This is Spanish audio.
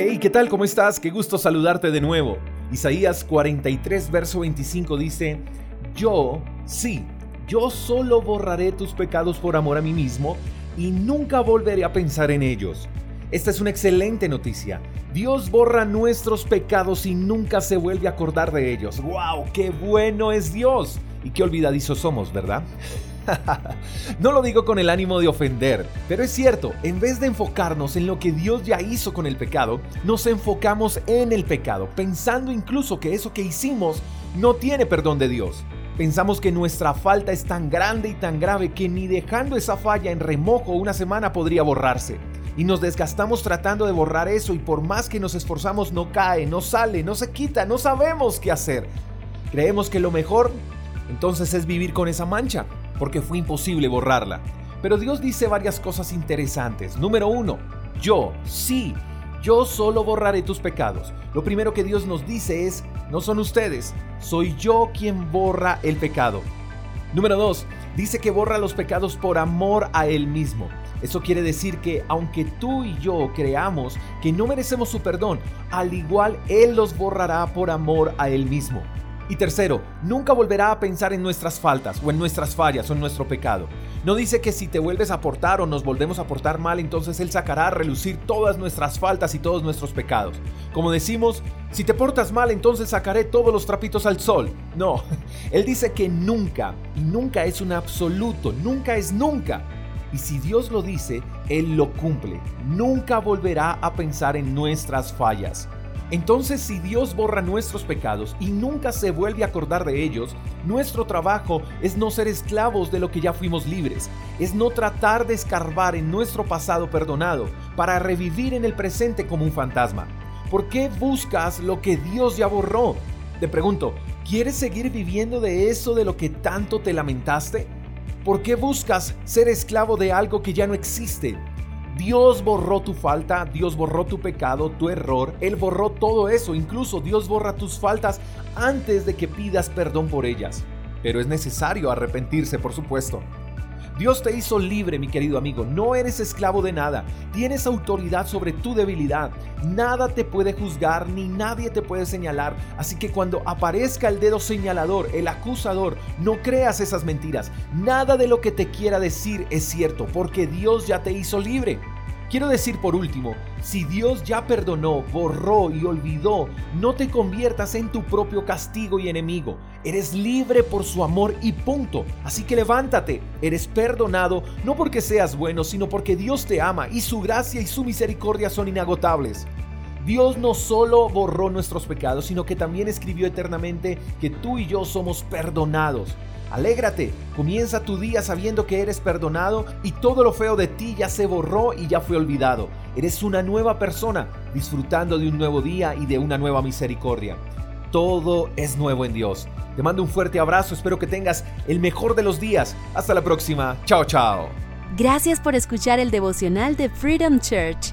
Hey, ¿qué tal? ¿Cómo estás? Qué gusto saludarte de nuevo. Isaías 43, verso 25 dice, Yo, sí, yo solo borraré tus pecados por amor a mí mismo y nunca volveré a pensar en ellos. Esta es una excelente noticia. Dios borra nuestros pecados y nunca se vuelve a acordar de ellos. ¡Wow! ¡Qué bueno es Dios! Y qué olvidadizos somos, ¿verdad? no lo digo con el ánimo de ofender, pero es cierto, en vez de enfocarnos en lo que Dios ya hizo con el pecado, nos enfocamos en el pecado, pensando incluso que eso que hicimos no tiene perdón de Dios. Pensamos que nuestra falta es tan grande y tan grave que ni dejando esa falla en remojo una semana podría borrarse. Y nos desgastamos tratando de borrar eso y por más que nos esforzamos no cae, no sale, no se quita, no sabemos qué hacer. Creemos que lo mejor entonces es vivir con esa mancha porque fue imposible borrarla. Pero Dios dice varias cosas interesantes. Número uno, yo, sí, yo solo borraré tus pecados. Lo primero que Dios nos dice es, no son ustedes, soy yo quien borra el pecado. Número dos, dice que borra los pecados por amor a Él mismo. Eso quiere decir que aunque tú y yo creamos que no merecemos su perdón, al igual Él los borrará por amor a Él mismo. Y tercero, nunca volverá a pensar en nuestras faltas o en nuestras fallas o en nuestro pecado. No dice que si te vuelves a portar o nos volvemos a portar mal, entonces Él sacará a relucir todas nuestras faltas y todos nuestros pecados. Como decimos, si te portas mal, entonces sacaré todos los trapitos al sol. No, Él dice que nunca, y nunca es un absoluto, nunca es nunca. Y si Dios lo dice, Él lo cumple. Nunca volverá a pensar en nuestras fallas. Entonces si Dios borra nuestros pecados y nunca se vuelve a acordar de ellos, nuestro trabajo es no ser esclavos de lo que ya fuimos libres, es no tratar de escarbar en nuestro pasado perdonado para revivir en el presente como un fantasma. ¿Por qué buscas lo que Dios ya borró? Te pregunto, ¿quieres seguir viviendo de eso de lo que tanto te lamentaste? ¿Por qué buscas ser esclavo de algo que ya no existe? Dios borró tu falta, Dios borró tu pecado, tu error, Él borró todo eso, incluso Dios borra tus faltas antes de que pidas perdón por ellas. Pero es necesario arrepentirse, por supuesto. Dios te hizo libre, mi querido amigo. No eres esclavo de nada. Tienes autoridad sobre tu debilidad. Nada te puede juzgar ni nadie te puede señalar. Así que cuando aparezca el dedo señalador, el acusador, no creas esas mentiras. Nada de lo que te quiera decir es cierto, porque Dios ya te hizo libre. Quiero decir por último, si Dios ya perdonó, borró y olvidó, no te conviertas en tu propio castigo y enemigo. Eres libre por su amor y punto. Así que levántate, eres perdonado no porque seas bueno, sino porque Dios te ama y su gracia y su misericordia son inagotables. Dios no solo borró nuestros pecados, sino que también escribió eternamente que tú y yo somos perdonados. Alégrate, comienza tu día sabiendo que eres perdonado y todo lo feo de ti ya se borró y ya fue olvidado. Eres una nueva persona, disfrutando de un nuevo día y de una nueva misericordia. Todo es nuevo en Dios. Te mando un fuerte abrazo, espero que tengas el mejor de los días. Hasta la próxima. Chao, chao. Gracias por escuchar el devocional de Freedom Church